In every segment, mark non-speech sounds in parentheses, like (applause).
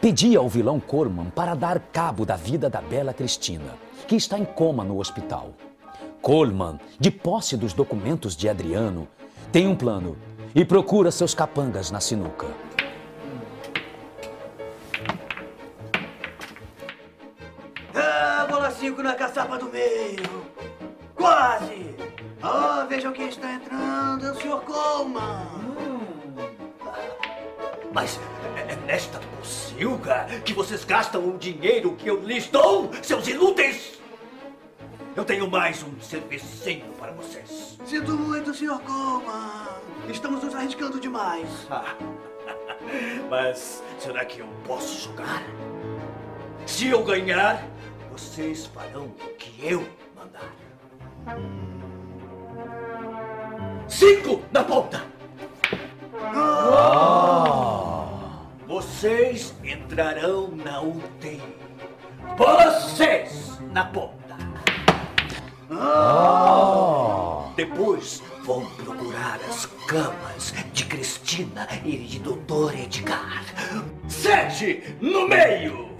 pedia ao vilão Corman para dar cabo da vida da bela Cristina, que está em coma no hospital. Coleman, de posse dos documentos de Adriano, tem um plano e procura seus capangas na sinuca. Ah, bola 5 na caçapa do meio. Quase. Oh, vejam quem está entrando, é o Sr. Coleman. Mas é nesta pocilga que vocês gastam o dinheiro que eu lhes dou, seus inúteis! Eu tenho mais um servicinho para vocês. Sinto muito, Sr. Coleman. Estamos nos arriscando demais. (laughs) Mas será que eu posso jogar? Se eu ganhar, vocês farão o que eu mandar. Cinco na ponta! Vocês entrarão na UTI. Vocês na ponta. Depois vão procurar as camas de Cristina e de Doutor Edgar. Sete no meio.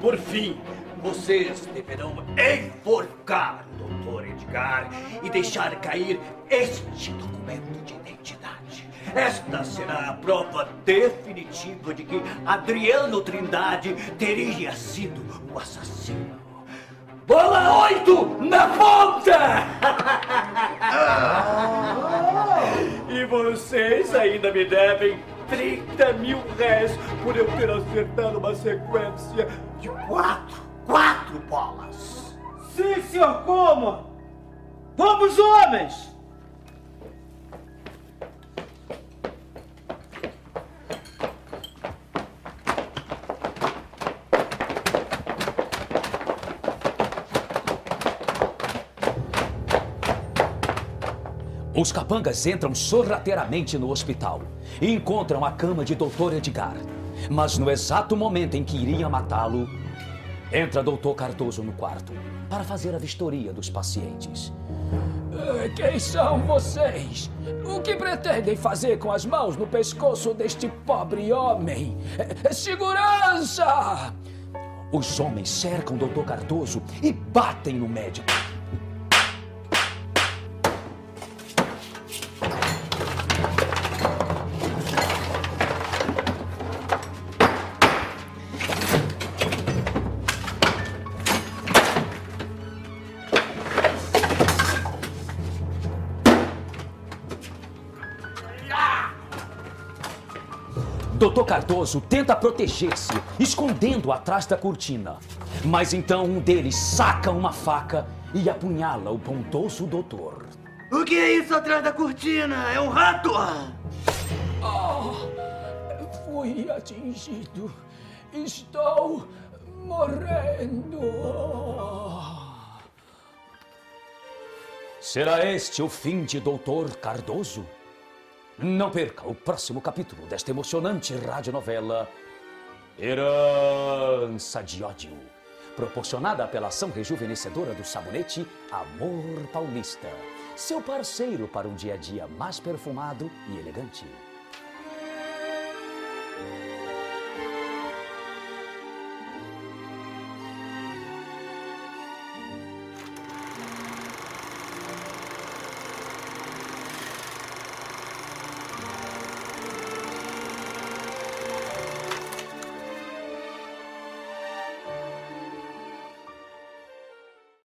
Por fim, vocês deverão enforcar Dr. Edgar e deixar cair este documento de identidade. Esta será a prova definitiva de que Adriano Trindade teria sido o assassino. Bola 8 na ponta! (laughs) E vocês ainda me devem 30 mil réis por eu ter acertado uma sequência de quatro, quatro bolas. Sim, senhor Coma! Vamos, homens! Os capangas entram sorrateiramente no hospital e encontram a cama de Dr. Edgar. Mas no exato momento em que iriam matá-lo, entra Dr. Cardoso no quarto para fazer a vistoria dos pacientes. Eh, Quem são vocês? O que pretendem fazer com as mãos no pescoço deste pobre homem? Eh, Segurança! Os homens cercam Dr. Cardoso e batem no médico. Dr. Cardoso tenta proteger-se, escondendo atrás da cortina. Mas então um deles saca uma faca e apunhala o bondoso doutor. O que é isso atrás da cortina? É um rato? Fui atingido. Estou morrendo. Será este o fim de Doutor Cardoso? Não perca o próximo capítulo desta emocionante radionovela Herança de Ódio, proporcionada pela ação rejuvenescedora do sabonete Amor Paulista, seu parceiro para um dia a dia mais perfumado e elegante.